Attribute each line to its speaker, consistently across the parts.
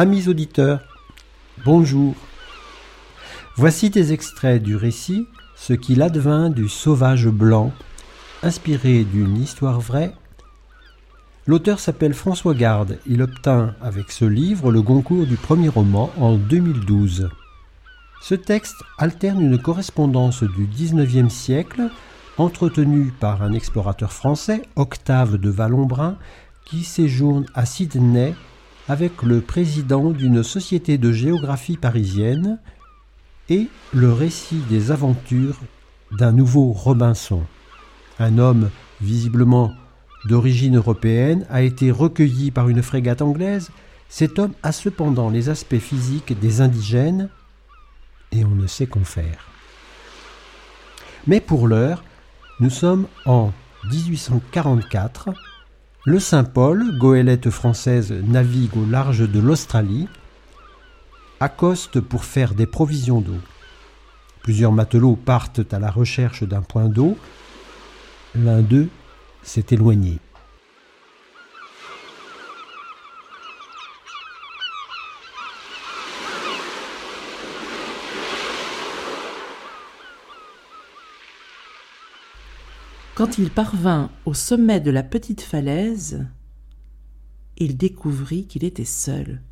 Speaker 1: Amis auditeurs, bonjour. Voici des extraits du récit Ce qu'il advint du sauvage blanc, inspiré d'une histoire vraie. L'auteur s'appelle François Garde. Il obtint avec ce livre le concours du premier roman en 2012. Ce texte alterne une correspondance du XIXe siècle entretenue par un explorateur français, Octave de Vallombrun, qui séjourne à Sydney avec le président d'une société de géographie parisienne et le récit des aventures d'un nouveau Robinson. Un homme visiblement d'origine européenne a été recueilli par une frégate anglaise. Cet homme a cependant les aspects physiques des indigènes et on ne sait qu'en faire. Mais pour l'heure, nous sommes en 1844 le Saint-Paul, goélette française, navigue au large de l'Australie, accoste pour faire des provisions d'eau. Plusieurs matelots partent à la recherche d'un point d'eau. L'un d'eux s'est éloigné.
Speaker 2: Quand il parvint au sommet de la petite falaise, il découvrit qu'il était seul.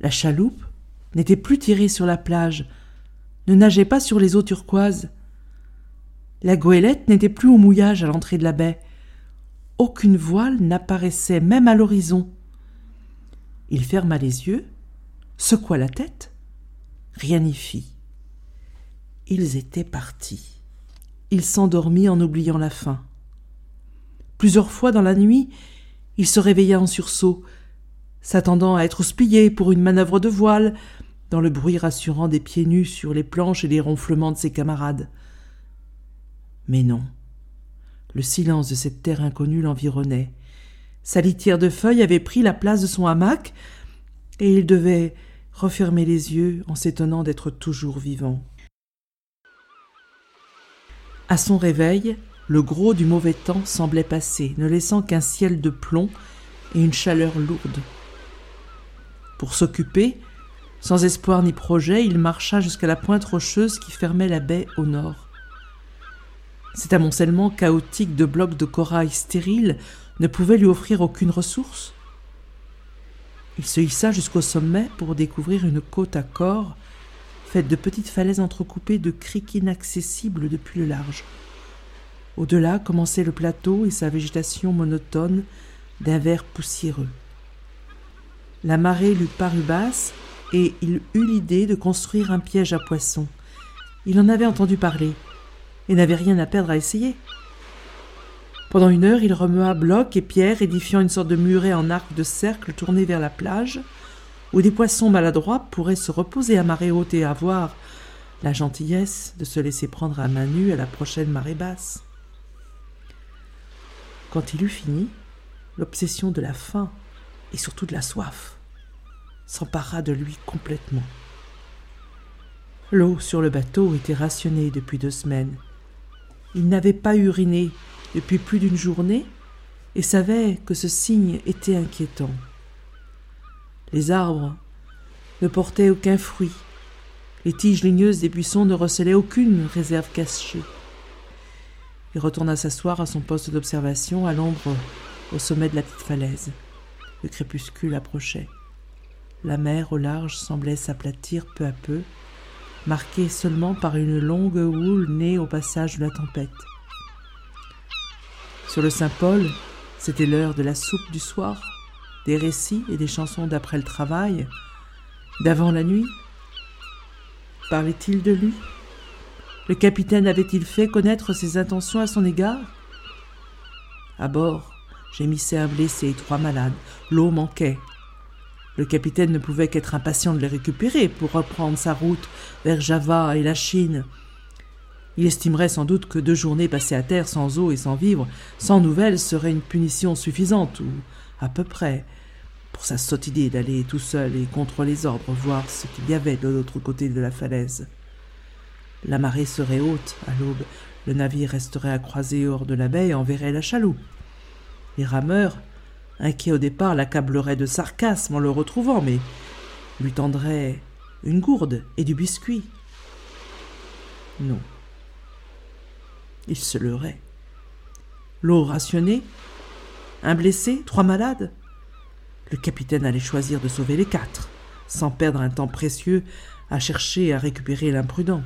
Speaker 2: La chaloupe n'était plus tirée sur la plage, ne nageait pas sur les eaux turquoises. La goélette n'était plus au mouillage à l'entrée de la baie. Aucune voile n'apparaissait même à l'horizon. Il ferma les yeux, secoua la tête, rien n'y fit. Ils étaient partis il s'endormit en oubliant la faim. Plusieurs fois dans la nuit, il se réveilla en sursaut, s'attendant à être houspillé pour une manœuvre de voile, dans le bruit rassurant des pieds nus sur les planches et les ronflements de ses camarades. Mais non. Le silence de cette terre inconnue l'environnait. Sa litière de feuilles avait pris la place de son hamac, et il devait refermer les yeux en s'étonnant d'être toujours vivant. À son réveil, le gros du mauvais temps semblait passer, ne laissant qu'un ciel de plomb et une chaleur lourde. Pour s'occuper, sans espoir ni projet, il marcha jusqu'à la pointe rocheuse qui fermait la baie au nord. Cet amoncellement chaotique de blocs de corail stériles ne pouvait lui offrir aucune ressource. Il se hissa jusqu'au sommet pour découvrir une côte à corps faite de petites falaises entrecoupées de criques inaccessibles depuis le large. Au-delà commençait le plateau et sa végétation monotone d'un vert poussiéreux. La marée lui parut basse et il eut l'idée de construire un piège à poissons. Il en avait entendu parler et n'avait rien à perdre à essayer. Pendant une heure, il remua blocs et pierres, édifiant une sorte de muret en arc de cercle tourné vers la plage, où des poissons maladroits pourraient se reposer à marée haute et avoir la gentillesse de se laisser prendre à main nue à la prochaine marée basse. Quand il eut fini, l'obsession de la faim et surtout de la soif s'empara de lui complètement. L'eau sur le bateau était rationnée depuis deux semaines. Il n'avait pas uriné depuis plus d'une journée et savait que ce signe était inquiétant. Les arbres ne portaient aucun fruit. Les tiges ligneuses des buissons ne recelaient aucune réserve cachée. Il retourna s'asseoir à son poste d'observation à l'ombre au sommet de la petite falaise. Le crépuscule approchait. La mer au large semblait s'aplatir peu à peu, marquée seulement par une longue houle née au passage de la tempête. Sur le Saint-Paul, c'était l'heure de la soupe du soir, des récits et des chansons d'après le travail, d'avant la nuit. Parlait-il de lui? Le capitaine avait-il fait connaître ses intentions à son égard? À bord, gémissait un blessé et trois malades. L'eau manquait. Le capitaine ne pouvait qu'être impatient de les récupérer pour reprendre sa route vers Java et la Chine. Il estimerait sans doute que deux journées passées à terre sans eau et sans vivre, sans nouvelles, serait une punition suffisante, ou à peu près, pour sa sotte idée d'aller tout seul et contre les ordres voir ce qu'il y avait de l'autre côté de la falaise. La marée serait haute à l'aube, le navire resterait à croiser hors de la baie et enverrait la chaloupe. Les rameurs, inquiets au départ, l'accableraient de sarcasme en le retrouvant, mais lui tendraient une gourde et du biscuit. Non. Il se leurrait. L'eau rationnée, un blessé, trois malades. Le capitaine allait choisir de sauver les quatre, sans perdre un temps précieux à chercher à récupérer l'imprudent.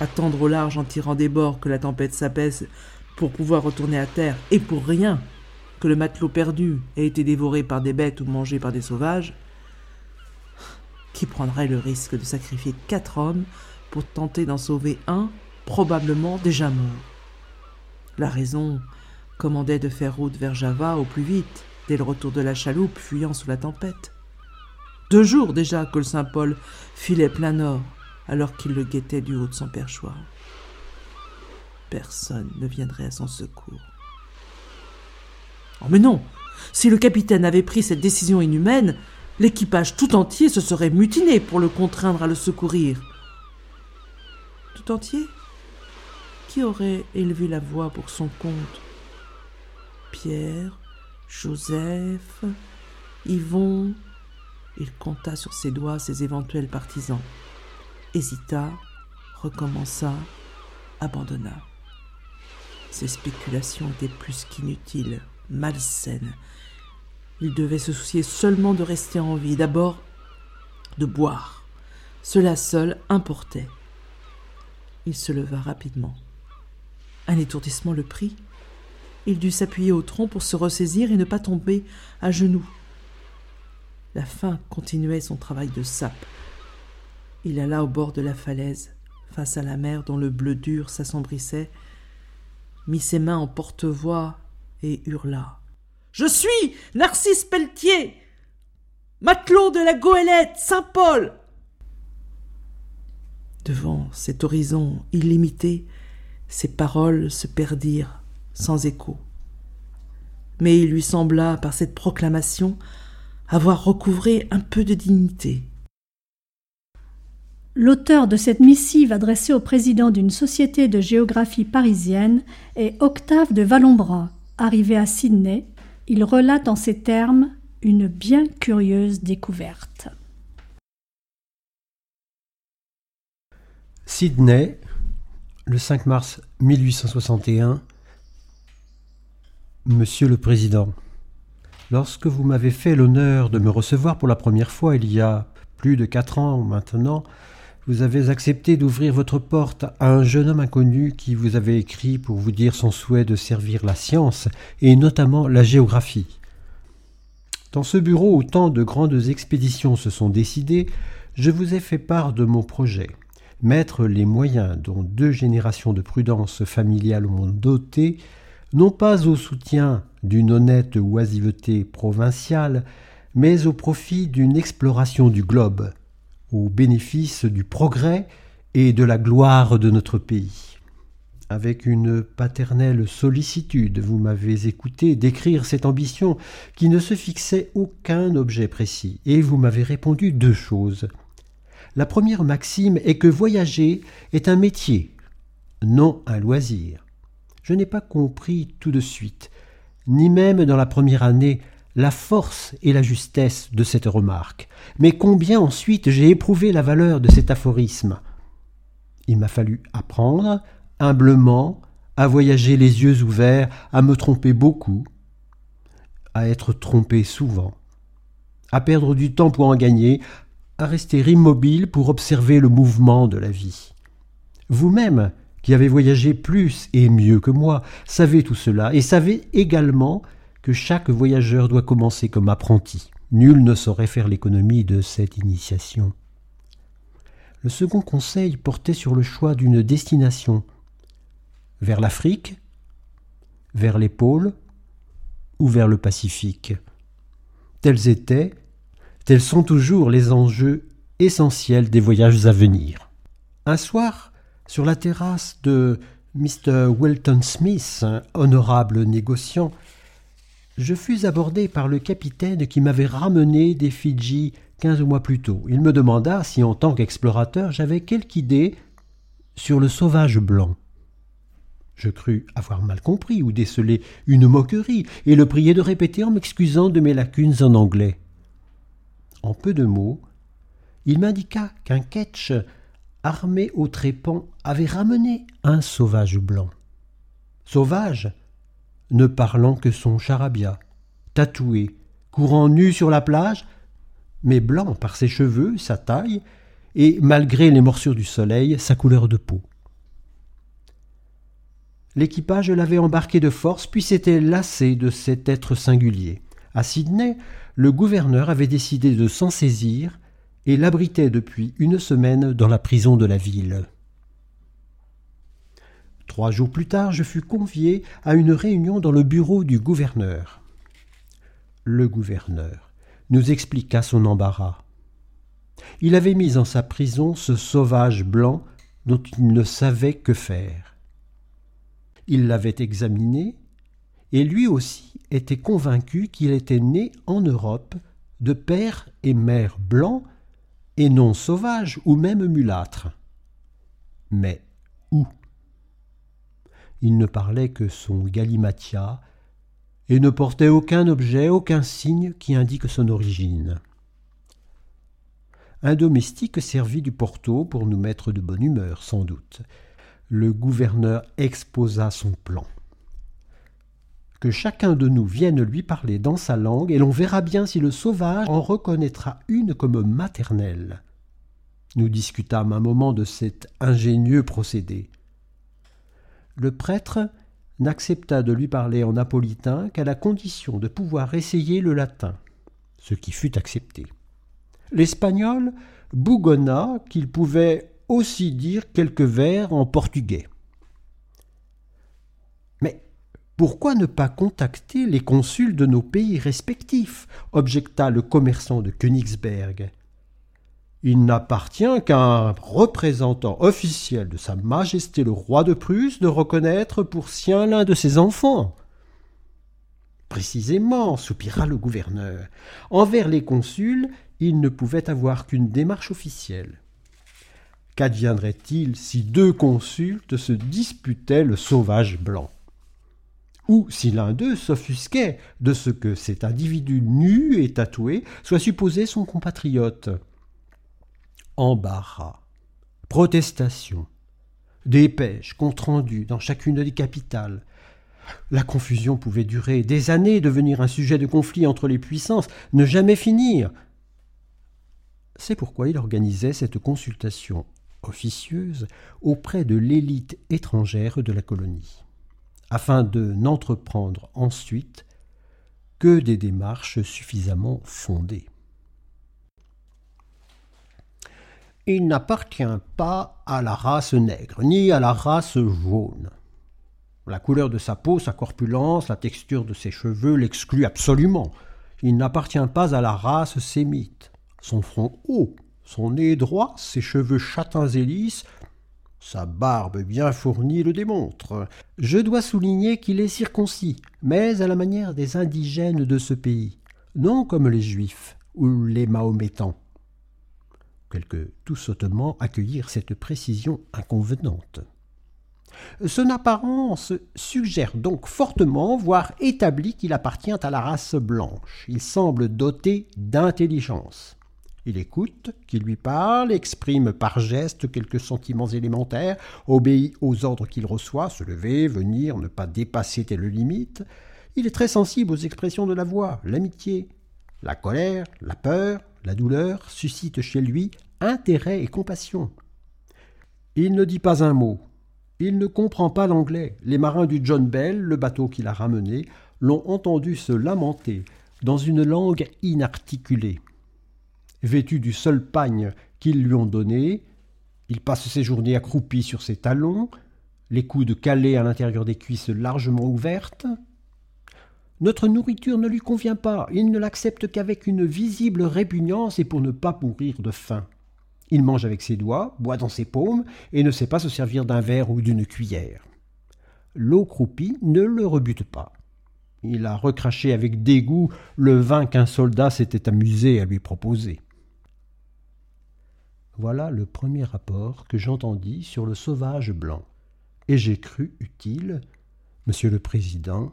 Speaker 2: Attendre au large en tirant des bords que la tempête s'apaise pour pouvoir retourner à terre, et pour rien que le matelot perdu ait été dévoré par des bêtes ou mangé par des sauvages, qui prendrait le risque de sacrifier quatre hommes pour tenter d'en sauver un, probablement déjà mort La raison commandait de faire route vers Java au plus vite, dès le retour de la chaloupe fuyant sous la tempête. Deux jours déjà que le Saint-Paul filait plein nord, alors qu'il le guettait du haut de son perchoir personne ne viendrait à son secours. Oh mais non Si le capitaine avait pris cette décision inhumaine, l'équipage tout entier se serait mutiné pour le contraindre à le secourir. Tout entier? Qui aurait élevé la voix pour son compte? Pierre, Joseph, Yvon. Il compta sur ses doigts ses éventuels partisans, hésita, recommença, abandonna. Ses spéculations étaient plus qu'inutiles, malsaines. Il devait se soucier seulement de rester en vie, d'abord de boire. Cela seul importait. Il se leva rapidement. Un étourdissement le prit. Il dut s'appuyer au tronc pour se ressaisir et ne pas tomber à genoux. La faim continuait son travail de sape. Il alla au bord de la falaise, face à la mer dont le bleu dur s'assombrissait, mit ses mains en porte-voix et hurla. Je suis Narcisse Pelletier, matelot de la goélette Saint-Paul. Devant cet horizon illimité, ses paroles se perdirent sans écho. Mais il lui sembla, par cette proclamation, avoir recouvré un peu de dignité.
Speaker 3: L'auteur de cette missive adressée au président d'une société de géographie parisienne est Octave de Vallombras. Arrivé à Sydney, il relate en ces termes une bien curieuse découverte.
Speaker 1: Sydney, le 5 mars 1861. Monsieur le Président, lorsque vous m'avez fait l'honneur de me recevoir pour la première fois il y a plus de quatre ans maintenant, vous avez accepté d'ouvrir votre porte à un jeune homme inconnu qui vous avait écrit pour vous dire son souhait de servir la science, et notamment la géographie. Dans ce bureau où tant de grandes expéditions se sont décidées, je vous ai fait part de mon projet. Mettre les moyens dont deux générations de prudence familiale m'ont doté, non pas au soutien d'une honnête oisiveté provinciale, mais au profit d'une exploration du globe, au bénéfice du progrès et de la gloire de notre pays. Avec une paternelle sollicitude, vous m'avez écouté décrire cette ambition qui ne se fixait aucun objet précis, et vous m'avez répondu deux choses. La première maxime est que voyager est un métier, non un loisir. Je n'ai pas compris tout de suite, ni même dans la première année, la force et la justesse de cette remarque, mais combien ensuite j'ai éprouvé la valeur de cet aphorisme. Il m'a fallu apprendre, humblement, à voyager les yeux ouverts, à me tromper beaucoup, à être trompé souvent, à perdre du temps pour en gagner, à rester immobile pour observer le mouvement de la vie. Vous-même, qui avez voyagé plus et mieux que moi, savez tout cela, et savez également que chaque voyageur doit commencer comme apprenti. Nul ne saurait faire l'économie de cette initiation. Le second conseil portait sur le choix d'une destination vers l'Afrique, vers les pôles ou vers le Pacifique. Tels étaient, tels sont toujours les enjeux essentiels des voyages à venir. Un soir, sur la terrasse de Mr. Wilton Smith, honorable négociant, je fus abordé par le capitaine qui m'avait ramené des Fidji quinze mois plus tôt. Il me demanda si, en tant qu'explorateur, j'avais quelque idée sur le sauvage blanc. Je crus avoir mal compris ou décelé une moquerie, et le priai de répéter en m'excusant de mes lacunes en anglais. En peu de mots, il m'indiqua qu'un ketch armé au trépan avait ramené un sauvage blanc. Sauvage, ne parlant que son charabia, tatoué, courant nu sur la plage, mais blanc par ses cheveux, sa taille, et, malgré les morsures du soleil, sa couleur de peau. L'équipage l'avait embarqué de force, puis s'était lassé de cet être singulier. À Sydney, le gouverneur avait décidé de s'en saisir et l'abritait depuis une semaine dans la prison de la ville. Trois jours plus tard, je fus convié à une réunion dans le bureau du gouverneur. Le gouverneur nous expliqua son embarras. Il avait mis en sa prison ce sauvage blanc dont il ne savait que faire. Il l'avait examiné, et lui aussi était convaincu qu'il était né en Europe de père et mère blancs et non sauvage ou même mulâtre. Mais où? Il ne parlait que son galimatia et ne portait aucun objet, aucun signe qui indique son origine. Un domestique servit du porto pour nous mettre de bonne humeur, sans doute le gouverneur exposa son plan. Que chacun de nous vienne lui parler dans sa langue, et l'on verra bien si le sauvage en reconnaîtra une comme maternelle. Nous discutâmes un moment de cet ingénieux procédé. Le prêtre n'accepta de lui parler en napolitain qu'à la condition de pouvoir essayer le latin, ce qui fut accepté. L'espagnol bougonna qu'il pouvait aussi dire quelques vers en portugais. Mais pourquoi ne pas contacter les consuls de nos pays respectifs objecta le commerçant de Königsberg. Il n'appartient qu'à un représentant officiel de Sa Majesté le roi de Prusse de reconnaître pour sien l'un de ses enfants. Précisément, soupira le gouverneur. Envers les consuls, il ne pouvait avoir qu'une démarche officielle. Qu'adviendrait-il si deux consultes se disputaient le sauvage blanc? Ou si l'un d'eux s'offusquait de ce que cet individu nu et tatoué soit supposé son compatriote. Embarras, protestation, dépêches, compte rendu dans chacune des capitales, la confusion pouvait durer des années, devenir un sujet de conflit entre les puissances, ne jamais finir. C'est pourquoi il organisait cette consultation officieuse auprès de l'élite étrangère de la colonie, afin de n'entreprendre ensuite que des démarches suffisamment fondées. Il n'appartient pas à la race nègre, ni à la race jaune. La couleur de sa peau, sa corpulence, la texture de ses cheveux l'excluent absolument. Il n'appartient pas à la race sémite. Son front haut, son nez droit, ses cheveux châtains et lisses, sa barbe bien fournie le démontre. Je dois souligner qu'il est circoncis, mais à la manière des indigènes de ce pays, non comme les juifs ou les mahométans. Quelques sautement accueillirent cette précision inconvenante. Son apparence suggère donc fortement, voire établit qu'il appartient à la race blanche. Il semble doté d'intelligence. Il écoute, qui lui parle, exprime par geste quelques sentiments élémentaires, obéit aux ordres qu'il reçoit, se lever, venir, ne pas dépasser telle limite. Il est très sensible aux expressions de la voix, l'amitié. La colère, la peur, la douleur suscitent chez lui intérêt et compassion. Il ne dit pas un mot, il ne comprend pas l'anglais. Les marins du John Bell, le bateau qu'il a ramené, l'ont entendu se lamenter dans une langue inarticulée. Vêtu du seul pagne qu'ils lui ont donné, il passe ses journées accroupi sur ses talons, les coudes calés à l'intérieur des cuisses largement ouvertes. Notre nourriture ne lui convient pas, il ne l'accepte qu'avec une visible répugnance et pour ne pas mourir de faim. Il mange avec ses doigts, boit dans ses paumes et ne sait pas se servir d'un verre ou d'une cuillère. L'eau croupie ne le rebute pas. Il a recraché avec dégoût le vin qu'un soldat s'était amusé à lui proposer. Voilà le premier rapport que j'entendis sur le sauvage blanc, et j'ai cru utile, Monsieur le Président,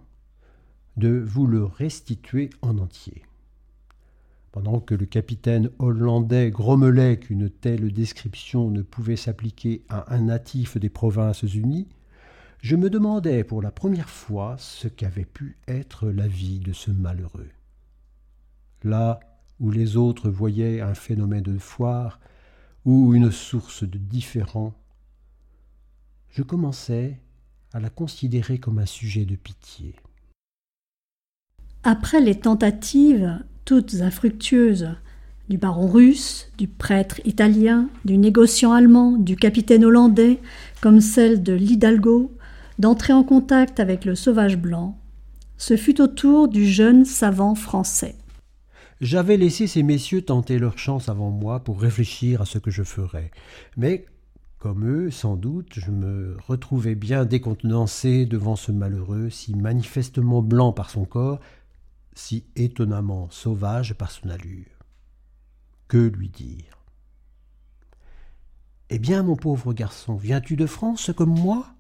Speaker 1: de vous le restituer en entier. Pendant que le capitaine hollandais grommelait qu'une telle description ne pouvait s'appliquer à un natif des Provinces-Unies, je me demandais pour la première fois ce qu'avait pu être la vie de ce malheureux. Là où les autres voyaient un phénomène de foire ou une source de différend, je commençais à la considérer comme un sujet de pitié.
Speaker 3: Après les tentatives toutes infructueuses, du baron russe, du prêtre italien, du négociant allemand, du capitaine hollandais, comme celle de l'Hidalgo, d'entrer en contact avec le sauvage blanc, ce fut au tour du jeune savant français.
Speaker 1: J'avais laissé ces messieurs tenter leur chance avant moi pour réfléchir à ce que je ferais. Mais, comme eux, sans doute, je me retrouvais bien décontenancé devant ce malheureux, si manifestement blanc par son corps, si étonnamment sauvage par son allure. Que lui dire? Eh bien, mon pauvre garçon, viens-tu de France comme moi?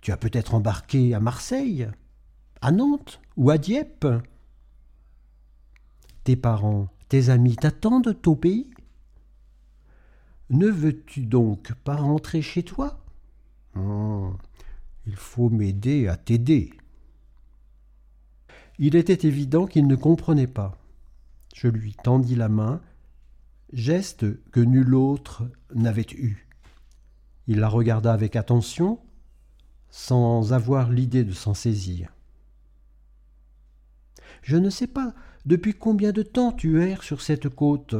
Speaker 1: Tu as peut-être embarqué à Marseille, à Nantes ou à Dieppe? Tes parents, tes amis t'attendent au pays? Ne veux-tu donc pas rentrer chez toi? Oh, Il faut m'aider à t'aider. Il était évident qu'il ne comprenait pas. Je lui tendis la main, geste que nul autre n'avait eu. Il la regarda avec attention, sans avoir l'idée de s'en saisir. Je ne sais pas depuis combien de temps tu erres sur cette côte?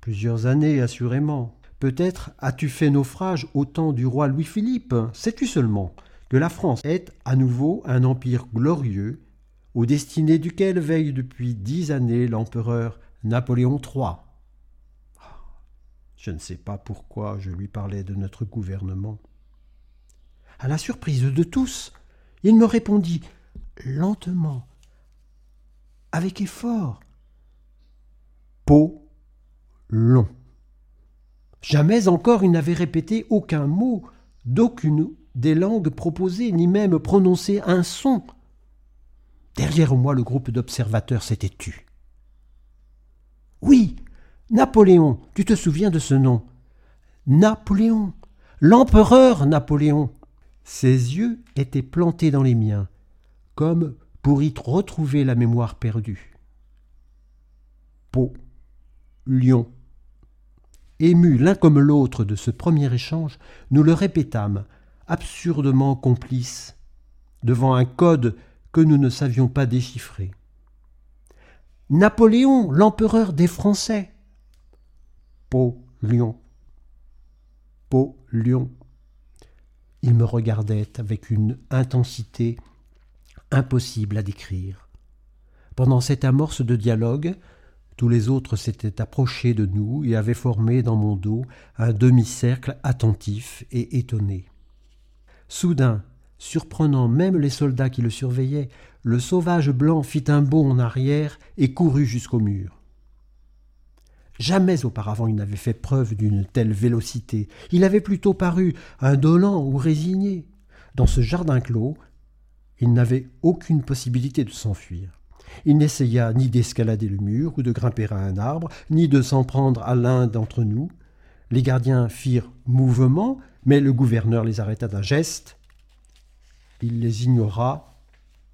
Speaker 1: Plusieurs années, assurément. Peut-être as-tu fait naufrage au temps du roi Louis-Philippe. Sais-tu seulement que la France est à nouveau un empire glorieux aux destinées duquel veille depuis dix années l'empereur Napoléon III. Je ne sais pas pourquoi je lui parlais de notre gouvernement. À la surprise de tous, il me répondit lentement, avec effort. Peau long. Jamais encore il n'avait répété aucun mot d'aucune des langues proposées, ni même prononcé un son Derrière moi, le groupe d'observateurs s'était tu. Oui, Napoléon, tu te souviens de ce nom? Napoléon, l'empereur Napoléon. Ses yeux étaient plantés dans les miens, comme pour y retrouver la mémoire perdue. Pau, Lion. Émus l'un comme l'autre de ce premier échange, nous le répétâmes, absurdement complices, devant un code que nous ne savions pas déchiffrer. Napoléon, l'empereur des Français. Pau, lion. Pau, lion. Il me regardait avec une intensité impossible à décrire. Pendant cette amorce de dialogue, tous les autres s'étaient approchés de nous et avaient formé dans mon dos un demi-cercle attentif et étonné. Soudain, surprenant même les soldats qui le surveillaient, le sauvage blanc fit un bond en arrière et courut jusqu'au mur. Jamais auparavant il n'avait fait preuve d'une telle vélocité. Il avait plutôt paru indolent ou résigné. Dans ce jardin clos, il n'avait aucune possibilité de s'enfuir. Il n'essaya ni d'escalader le mur ou de grimper à un arbre, ni de s'en prendre à l'un d'entre nous. Les gardiens firent mouvement, mais le gouverneur les arrêta d'un geste. Il les ignora,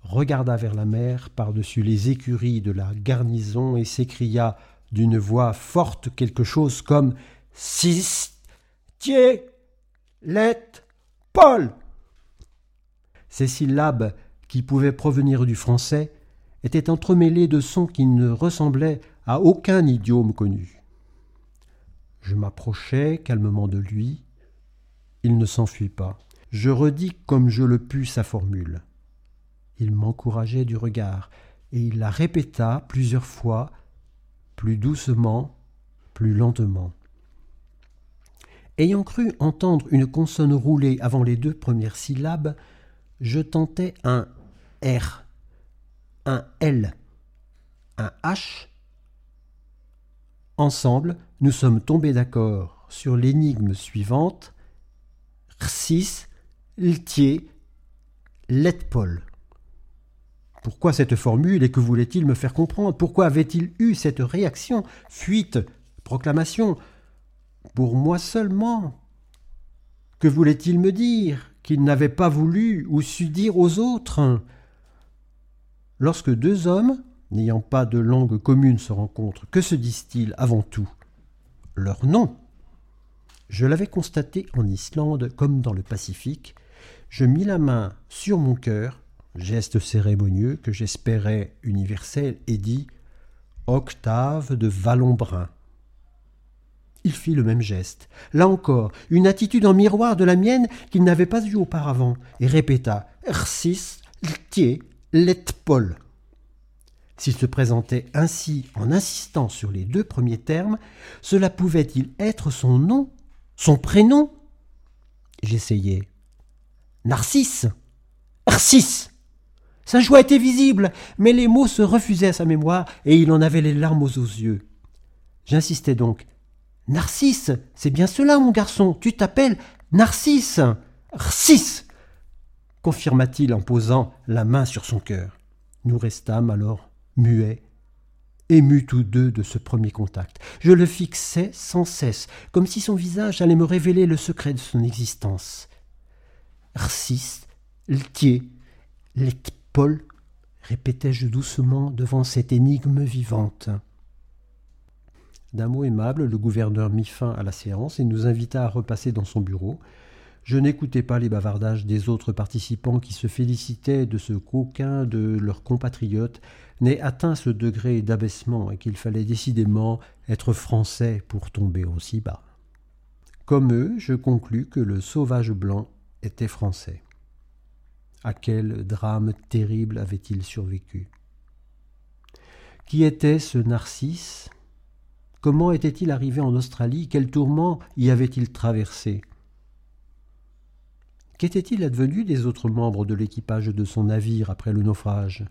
Speaker 1: regarda vers la mer par-dessus les écuries de la garnison et s'écria d'une voix forte quelque chose comme Six, Tier, Let, Paul. Ces syllabes, qui pouvaient provenir du français, étaient entremêlées de sons qui ne ressemblaient à aucun idiome connu. Je m'approchai calmement de lui. Il ne s'enfuit pas. Je redis comme je le pus sa formule. Il m'encourageait du regard, et il la répéta plusieurs fois, plus doucement, plus lentement. Ayant cru entendre une consonne rouler avant les deux premières syllabes, je tentais un R, un L, un H. Ensemble, nous sommes tombés d'accord sur l'énigme suivante Rsis, Ltier, Letpol. Pourquoi cette formule et que voulait-il me faire comprendre? Pourquoi avait-il eu cette réaction Fuite, proclamation? Pour moi seulement Que voulait-il me dire? Qu'il n'avait pas voulu ou su dire aux autres Lorsque deux hommes, n'ayant pas de langue commune, se rencontrent, que se disent-ils avant tout? Leur nom? Je l'avais constaté en Islande comme dans le Pacifique. Je mis la main sur mon cœur geste cérémonieux que j'espérais universel, et dit Octave de Vallonbrun. Il fit le même geste, là encore, une attitude en miroir de la mienne qu'il n'avait pas eue auparavant, et répéta Rsis, Ltier, Letpol. S'il se présentait ainsi en insistant sur les deux premiers termes, cela pouvait-il être son nom, son prénom? J'essayais. Narcisse Narcisse sa joie était visible, mais les mots se refusaient à sa mémoire et il en avait les larmes aux yeux. J'insistais donc. Narcisse, c'est bien cela, mon garçon, tu t'appelles Narcisse. Narcisse confirma-t-il en posant la main sur son cœur. Nous restâmes alors muets, émus tous deux de ce premier contact. Je le fixais sans cesse, comme si son visage allait me révéler le secret de son existence. Narcisse, Ltier, Paul, répétai-je doucement devant cette énigme vivante. D'un mot aimable, le gouverneur mit fin à la séance et nous invita à repasser dans son bureau. Je n'écoutais pas les bavardages des autres participants qui se félicitaient de ce qu'aucun de leurs compatriotes n'ait atteint ce degré d'abaissement et qu'il fallait décidément être français pour tomber aussi bas. Comme eux, je conclus que le sauvage blanc était français. À quel drame terrible avait-il survécu? Qui était ce Narcisse? Comment était-il arrivé en Australie? Quel tourment y avait-il traversé? Qu'était-il advenu des autres membres de l'équipage de son navire après le naufrage?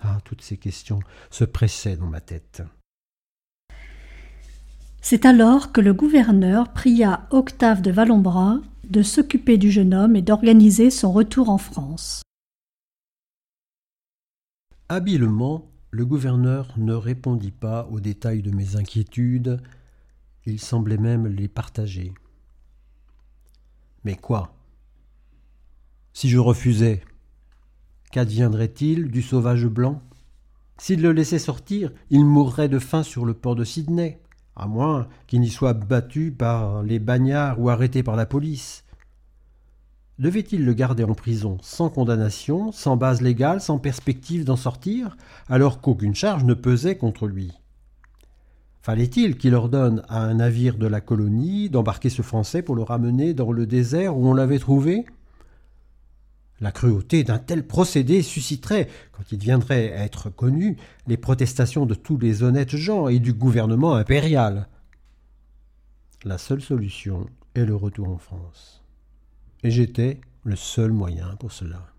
Speaker 1: Ah, toutes ces questions se pressaient dans ma tête.
Speaker 3: C'est alors que le gouverneur pria Octave de Valombra de s'occuper du jeune homme et d'organiser son retour en France.
Speaker 1: Habilement, le gouverneur ne répondit pas aux détails de mes inquiétudes, il semblait même les partager. Mais quoi? Si je refusais, qu'adviendrait-il du sauvage blanc? S'il le laissait sortir, il mourrait de faim sur le port de Sydney à moins qu'il n'y soit battu par les bagnards ou arrêté par la police. Devait-il le garder en prison sans condamnation, sans base légale, sans perspective d'en sortir, alors qu'aucune charge ne pesait contre lui? Fallait-il qu'il ordonne à un navire de la colonie d'embarquer ce Français pour le ramener dans le désert où on l'avait trouvé? La cruauté d'un tel procédé susciterait, quand il viendrait à être connu, les protestations de tous les honnêtes gens et du gouvernement impérial. La seule solution est le retour en France. Et j'étais le seul moyen pour cela.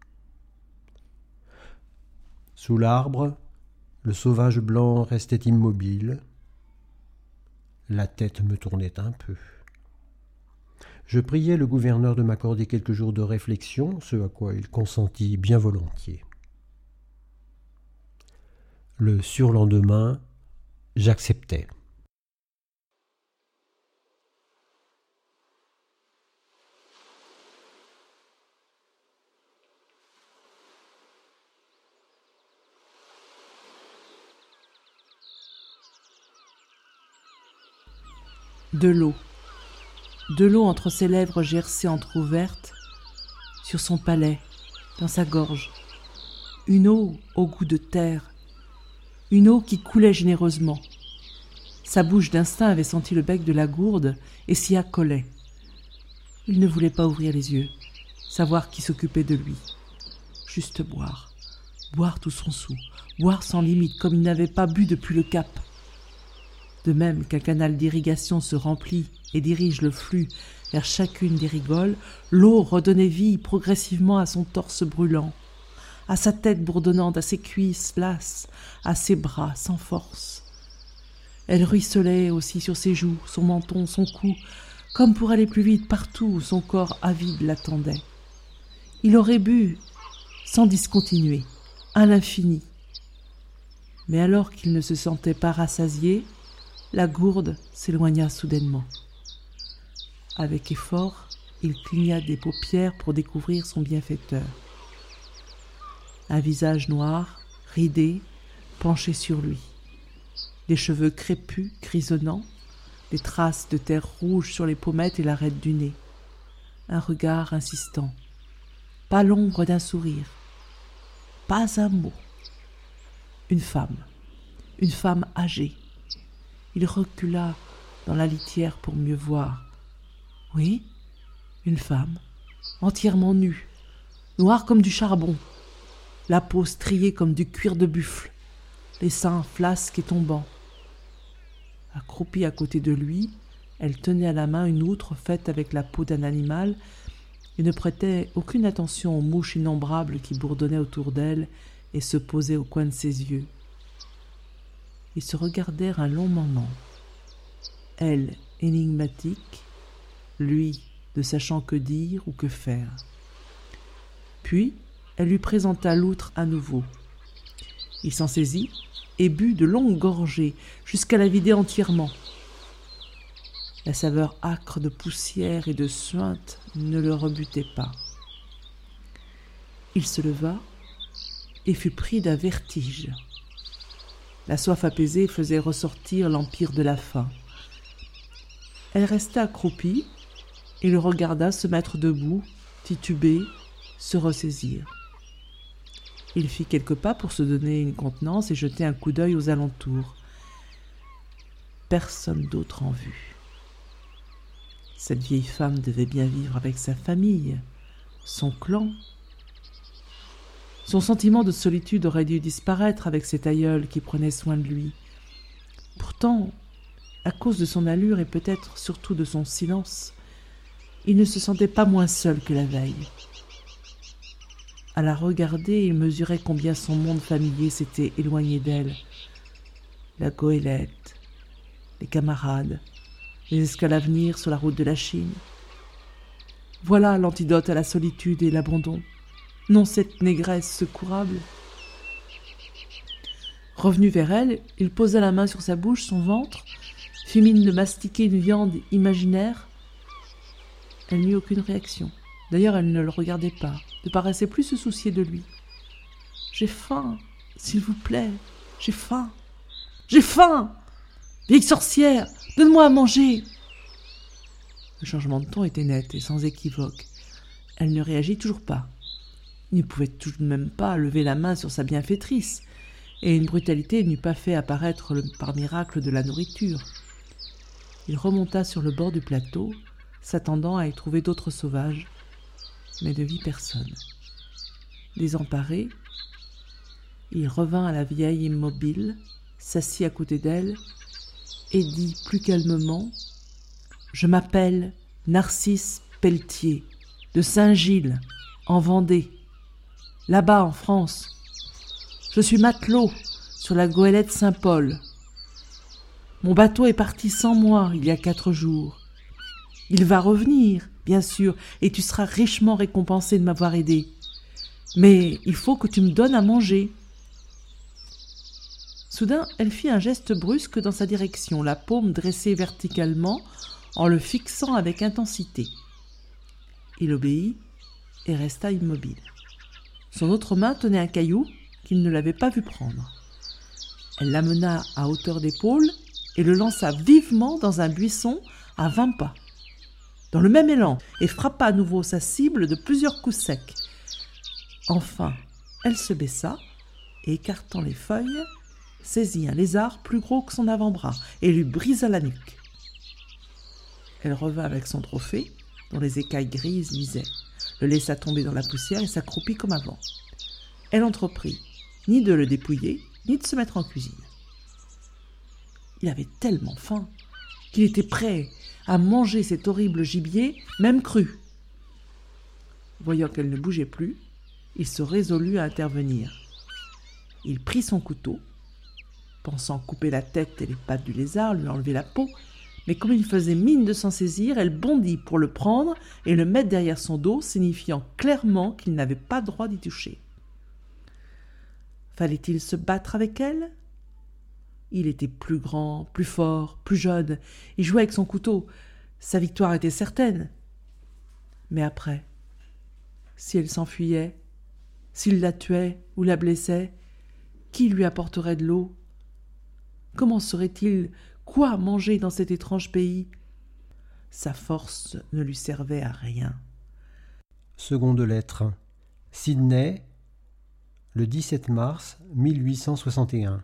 Speaker 1: Sous l'arbre, le sauvage blanc restait immobile. La tête me tournait un peu. Je priai le gouverneur de m'accorder quelques jours de réflexion, ce à quoi il consentit bien volontiers. Le surlendemain, j'acceptais.
Speaker 2: De l'eau. De l'eau entre ses lèvres gercées entr'ouvertes, sur son palais, dans sa gorge. Une eau au goût de terre. Une eau qui coulait généreusement. Sa bouche d'instinct avait senti le bec de la gourde et s'y accolait. Il ne voulait pas ouvrir les yeux, savoir qui s'occupait de lui. Juste boire. Boire tout son sou. Boire sans limite, comme il n'avait pas bu depuis le cap. De même qu'un canal d'irrigation se remplit et dirige le flux vers chacune des rigoles, l'eau redonnait vie progressivement à son torse brûlant, à sa tête bourdonnante, à ses cuisses lasses, à ses bras sans force. Elle ruisselait aussi sur ses joues, son menton, son cou, comme pour aller plus vite partout où son corps avide l'attendait. Il aurait bu sans discontinuer, à l'infini. Mais alors qu'il ne se sentait pas rassasié, la gourde s'éloigna soudainement. Avec effort, il cligna des paupières pour découvrir son bienfaiteur. Un visage noir, ridé, penché sur lui. Des cheveux crépus, grisonnants, des traces de terre rouge sur les pommettes et l'arête du nez. Un regard insistant. Pas l'ombre d'un sourire. Pas un mot. Une femme. Une femme âgée, il recula dans la litière pour mieux voir. Oui, une femme, entièrement nue, noire comme du charbon, la peau striée comme du cuir de buffle, les seins flasques et tombants. Accroupie à côté de lui, elle tenait à la main une outre faite avec la peau d'un animal et ne prêtait aucune attention aux mouches innombrables qui bourdonnaient autour d'elle et se posaient au coin de ses yeux. Ils se regardèrent un long moment. Elle, énigmatique, lui, ne sachant que dire ou que faire. Puis, elle lui présenta l'outre à nouveau. Il s'en saisit et but de longues gorgées jusqu'à la vider entièrement. La saveur âcre de poussière et de suinte ne le rebutait pas. Il se leva et fut pris d'un vertige. La soif apaisée faisait ressortir l'empire de la faim. Elle resta accroupie et le regarda se mettre debout, tituber, se ressaisir. Il fit quelques pas pour se donner une contenance et jeter un coup d'œil aux alentours. Personne d'autre en vue. Cette vieille femme devait bien vivre avec sa famille, son clan, son sentiment de solitude aurait dû disparaître avec cet aïeul qui prenait soin de lui. Pourtant, à cause de son allure et peut-être surtout de son silence, il ne se sentait pas moins seul que la veille. À la regarder, il mesurait combien son monde familier s'était éloigné d'elle. La goélette, les camarades, les escales à venir sur la route de la Chine. Voilà l'antidote à la solitude et l'abandon non cette négresse secourable. Revenu vers elle, il posa la main sur sa bouche, son ventre, fit mine de mastiquer une viande imaginaire. Elle n'eut aucune réaction. D'ailleurs, elle ne le regardait pas, ne paraissait plus se soucier de lui. J'ai faim, s'il vous plaît, j'ai faim. J'ai faim Vieille sorcière, donne-moi à manger Le changement de ton était net et sans équivoque. Elle ne réagit toujours pas. Il ne pouvait tout de même pas lever la main sur sa bienfaitrice, et une brutalité n'eût pas fait apparaître par miracle de la nourriture. Il remonta sur le bord du plateau, s'attendant à y trouver d'autres sauvages, mais ne vit personne. Désemparé, il revint à la vieille immobile, s'assit à côté d'elle, et dit plus calmement Je m'appelle Narcisse Pelletier, de Saint-Gilles, en Vendée là-bas en France. Je suis matelot sur la goélette Saint-Paul. Mon bateau est parti sans moi il y a quatre jours. Il va revenir, bien sûr, et tu seras richement récompensé de m'avoir aidé. Mais il faut que tu me donnes à manger. Soudain, elle fit un geste brusque dans sa direction, la paume dressée verticalement, en le fixant avec intensité. Il obéit et resta immobile. Son autre main tenait un caillou qu'il ne l'avait pas vu prendre. Elle l'amena à hauteur d'épaule et le lança vivement dans un buisson à vingt pas. Dans le même élan, et frappa à nouveau sa cible de plusieurs coups secs. Enfin, elle se baissa et, écartant les feuilles, saisit un lézard plus gros que son avant-bras et lui brisa la nuque. Elle revint avec son trophée, dont les écailles grises luisaient, le laissa tomber dans la poussière et s'accroupit comme avant. Elle entreprit ni de le dépouiller, ni de se mettre en cuisine. Il avait tellement faim qu'il était prêt à manger cet horrible gibier, même cru. Voyant qu'elle ne bougeait plus, il se résolut à intervenir. Il prit son couteau, pensant couper la tête et les pattes du lézard, lui enlever la peau, mais comme il faisait mine de s'en saisir, elle bondit pour le prendre et le mettre derrière son dos, signifiant clairement qu'il n'avait pas droit d'y toucher. Fallait-il se battre avec elle? Il était plus grand, plus fort, plus jeune, il jouait avec son couteau. Sa victoire était certaine. Mais après, si elle s'enfuyait, s'il la tuait ou la blessait, qui lui apporterait de l'eau? Comment saurait-il quoi manger dans cet étrange pays? Sa force ne lui servait à rien.
Speaker 1: Seconde lettre. Sydney, le 17 mars 1861.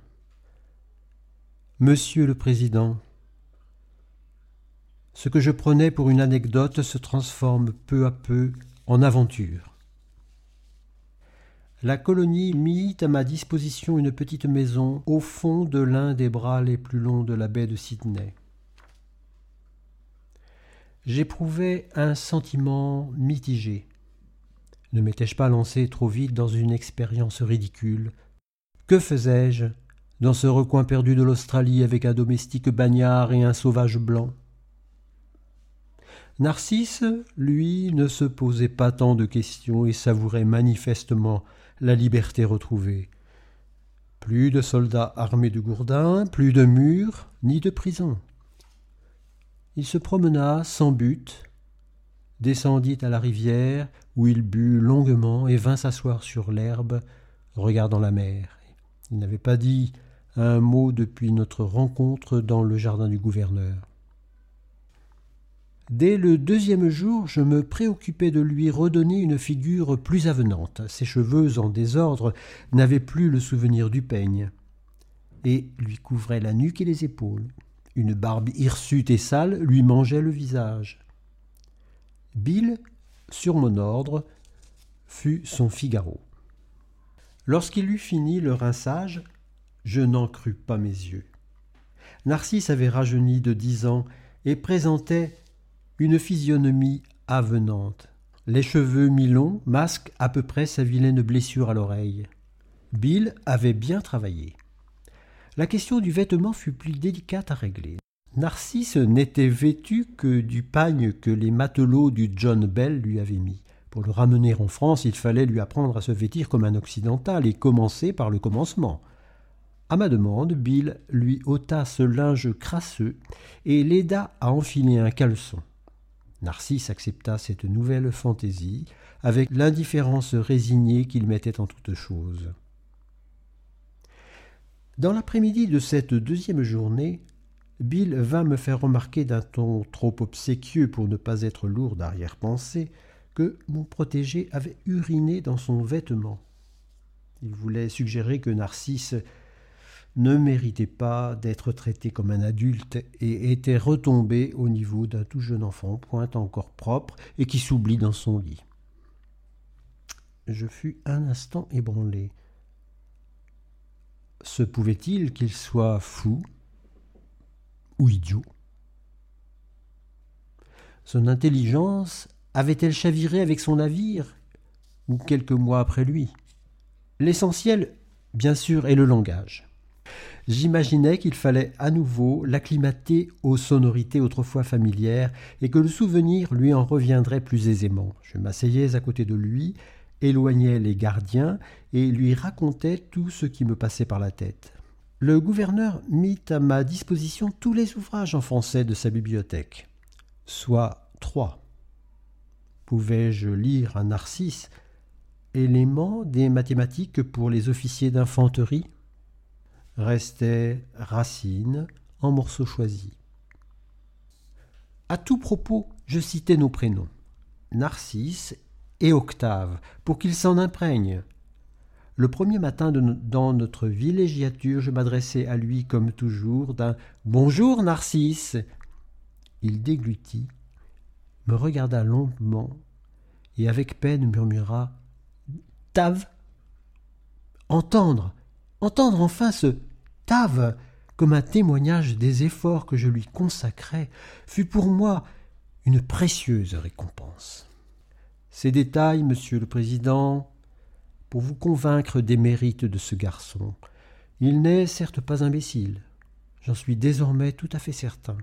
Speaker 1: Monsieur le Président, ce que je prenais pour une anecdote se transforme peu à peu en aventure. La colonie mit à ma disposition une petite maison au fond de l'un des bras les plus longs de la baie de Sydney. J'éprouvais un sentiment mitigé. Ne m'étais-je pas lancé trop vite dans une expérience ridicule? Que faisais-je dans ce recoin perdu de l'Australie avec un domestique bagnard et un sauvage blanc? Narcisse, lui, ne se posait pas tant de questions et savourait manifestement la liberté retrouvée. Plus de soldats armés de gourdins, plus de murs, ni de prison. Il se promena sans but, descendit à la rivière, où il but longuement et vint s'asseoir sur l'herbe, regardant la mer. Il n'avait pas dit un mot depuis notre rencontre dans le jardin du gouverneur. Dès le deuxième jour, je me préoccupais de lui redonner une figure plus avenante. Ses cheveux en désordre n'avaient plus le souvenir du peigne, et lui couvraient la nuque et les épaules. Une barbe hirsute et sale lui mangeait le visage. Bill, sur mon ordre, fut son Figaro. Lorsqu'il eut fini le rinçage, je n'en crus pas mes yeux. Narcisse avait rajeuni de dix ans et présentait une physionomie avenante. Les cheveux mi-longs masquent à peu près sa vilaine blessure à l'oreille. Bill avait bien travaillé. La question du vêtement fut plus délicate à régler. Narcisse n'était vêtu que du pagne que les matelots du John Bell lui avaient mis. Pour le ramener en France, il fallait lui apprendre à se vêtir comme un occidental et commencer par le commencement. À ma demande, Bill lui ôta ce linge crasseux et l'aida à enfiler un caleçon. Narcisse accepta cette nouvelle fantaisie avec l'indifférence résignée qu'il mettait en toute chose. Dans l'après-midi de cette deuxième journée, Bill vint me faire remarquer d'un ton trop obséquieux pour ne pas être lourd d'arrière-pensée que mon protégé avait uriné dans son vêtement. Il voulait suggérer que Narcisse ne méritait pas d'être traité comme un adulte et était retombé au niveau d'un tout jeune enfant, point encore propre et qui s'oublie dans son lit. Je fus un instant ébranlé. Se pouvait-il qu'il soit fou ou idiot? Son intelligence avait-elle chaviré avec son navire ou quelques mois après lui? L'essentiel, bien sûr, est le langage. J'imaginais qu'il fallait à nouveau l'acclimater aux sonorités autrefois familières et que le souvenir lui en reviendrait plus aisément. Je m'asseyais à côté de lui, éloignais les gardiens et lui racontais tout ce qui me passait par la tête. Le gouverneur mit à ma disposition tous les ouvrages en français de sa bibliothèque, soit trois. Pouvais-je lire un Narcisse, élément des mathématiques pour les officiers d'infanterie? Restait Racine en morceaux choisis. À tout propos, je citais nos prénoms, Narcisse et Octave, pour qu'ils s'en imprègnent. Le premier matin dans notre villégiature, je m'adressai à lui comme toujours d'un Bonjour Narcisse. Il déglutit, me regarda longuement et avec peine murmura Tave Entendre, entendre enfin ce Tave comme un témoignage des efforts que je lui consacrais fut pour moi une précieuse récompense. Ces détails, monsieur le président, pour vous convaincre des mérites de ce garçon. Il n'est certes pas imbécile, j'en suis désormais tout à fait certain.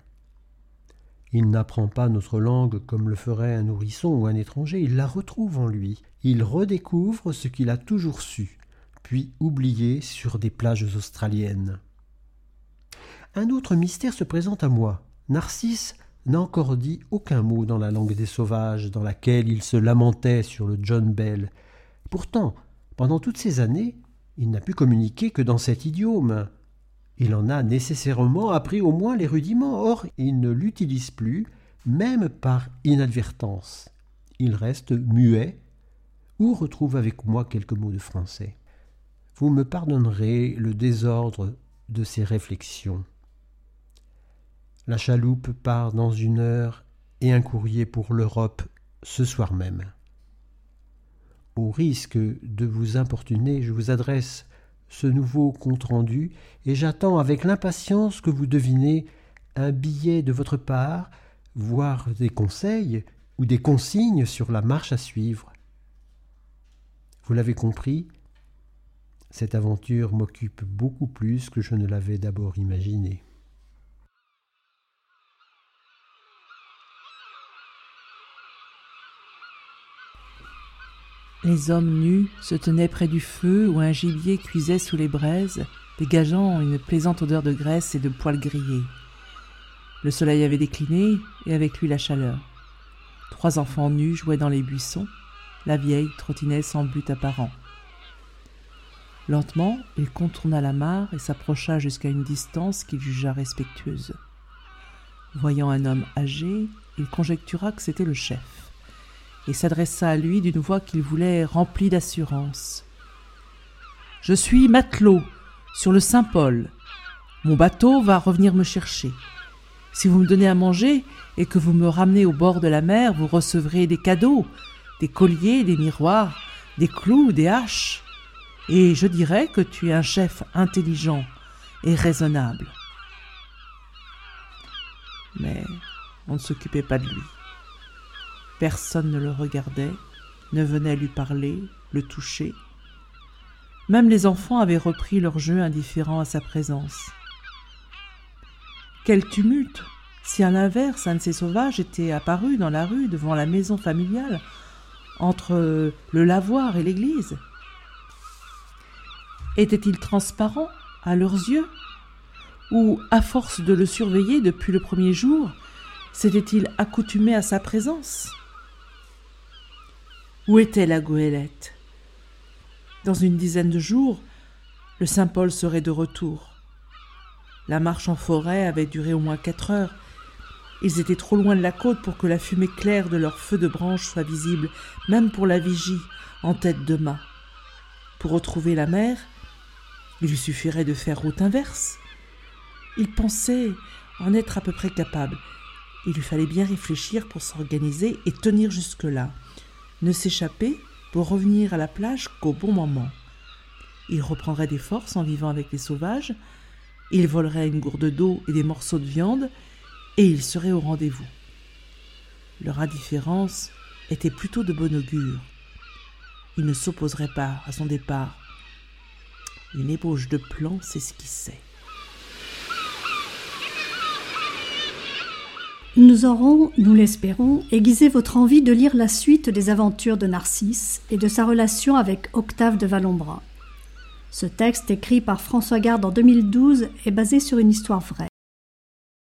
Speaker 1: Il n'apprend pas notre langue comme le ferait un nourrisson ou un étranger, il la retrouve en lui, il redécouvre ce qu'il a toujours su, puis oublié sur des plages australiennes. Un autre mystère se présente à moi. Narcisse n'a encore dit aucun mot dans la langue des sauvages, dans laquelle il se lamentait sur le John Bell. Pourtant, pendant toutes ces années, il n'a pu communiquer que dans cet idiome. Il en a nécessairement appris au moins les rudiments, or il ne l'utilise plus, même par inadvertance. Il reste muet ou retrouve avec moi quelques mots de français. Vous me pardonnerez le désordre de ces réflexions. La chaloupe part dans une heure et un courrier pour l'Europe ce soir même. Au risque de vous importuner, je vous adresse ce nouveau compte-rendu et j'attends avec l'impatience que vous devinez un billet de votre part, voire des conseils ou des consignes sur la marche à suivre. Vous l'avez compris, cette aventure m'occupe beaucoup plus que je ne l'avais d'abord imaginé.
Speaker 2: Les hommes nus se tenaient près du feu où un gibier cuisait sous les braises, dégageant une plaisante odeur de graisse et de poils grillés. Le soleil avait décliné et avec lui la chaleur. Trois enfants nus jouaient dans les buissons, la vieille trottinait sans but apparent. Lentement, il contourna la mare et s'approcha jusqu'à une distance qu'il jugea respectueuse. Voyant un homme âgé, il conjectura que c'était le chef et s'adressa à lui d'une voix qu'il voulait remplie d'assurance. Je suis matelot sur le Saint-Paul. Mon bateau va revenir me chercher. Si vous me donnez à manger et que vous me ramenez au bord de la mer, vous recevrez des cadeaux, des colliers, des miroirs, des clous, des haches. Et je dirais que tu es un chef intelligent et raisonnable. Mais on ne s'occupait pas de lui. Personne ne le regardait, ne venait lui parler, le toucher. Même les enfants avaient repris leur jeu indifférent à sa présence. Quel tumulte si à l'inverse un de ces sauvages était apparu dans la rue devant la maison familiale, entre le lavoir et l'église Était-il transparent à leurs yeux Ou, à force de le surveiller depuis le premier jour, s'était-il accoutumé à sa présence où était la goélette Dans une dizaine de jours, le Saint-Paul serait de retour. La marche en forêt avait duré au moins quatre heures. Ils étaient trop loin de la côte pour que la fumée claire de leurs feux de branches soit visible, même pour la vigie, en tête de mât. Pour retrouver la mer, il lui suffirait de faire route inverse. Il pensait en être à peu près capable. Il lui fallait bien réfléchir pour s'organiser et tenir jusque-là ne s'échapper pour revenir à la plage qu'au bon moment. Il reprendrait des forces en vivant avec les sauvages, il volerait une gourde d'eau et des morceaux de viande, et il serait au rendez-vous. Leur indifférence était plutôt de bon augure. Il ne s'opposerait pas à son départ. Une ébauche de plan s'esquissait.
Speaker 3: Nous aurons, nous l'espérons, aiguisé votre envie de lire la suite des aventures de Narcisse et de sa relation avec Octave de Valombra. Ce texte, écrit par François Garde en 2012, est basé sur une histoire vraie.